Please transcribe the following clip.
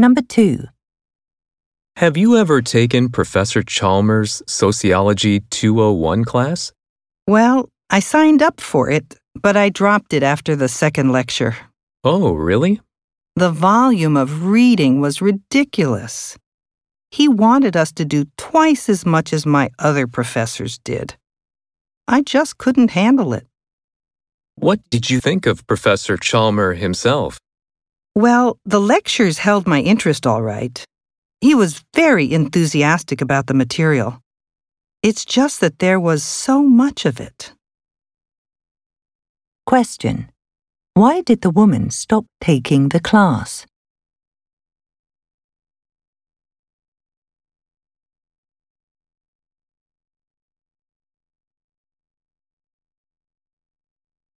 Number 2. Have you ever taken Professor Chalmers' Sociology 201 class? Well, I signed up for it, but I dropped it after the second lecture. Oh, really? The volume of reading was ridiculous. He wanted us to do twice as much as my other professors did. I just couldn't handle it. What did you think of Professor Chalmer himself? Well, the lectures held my interest all right. He was very enthusiastic about the material. It's just that there was so much of it. Question. Why did the woman stop taking the class?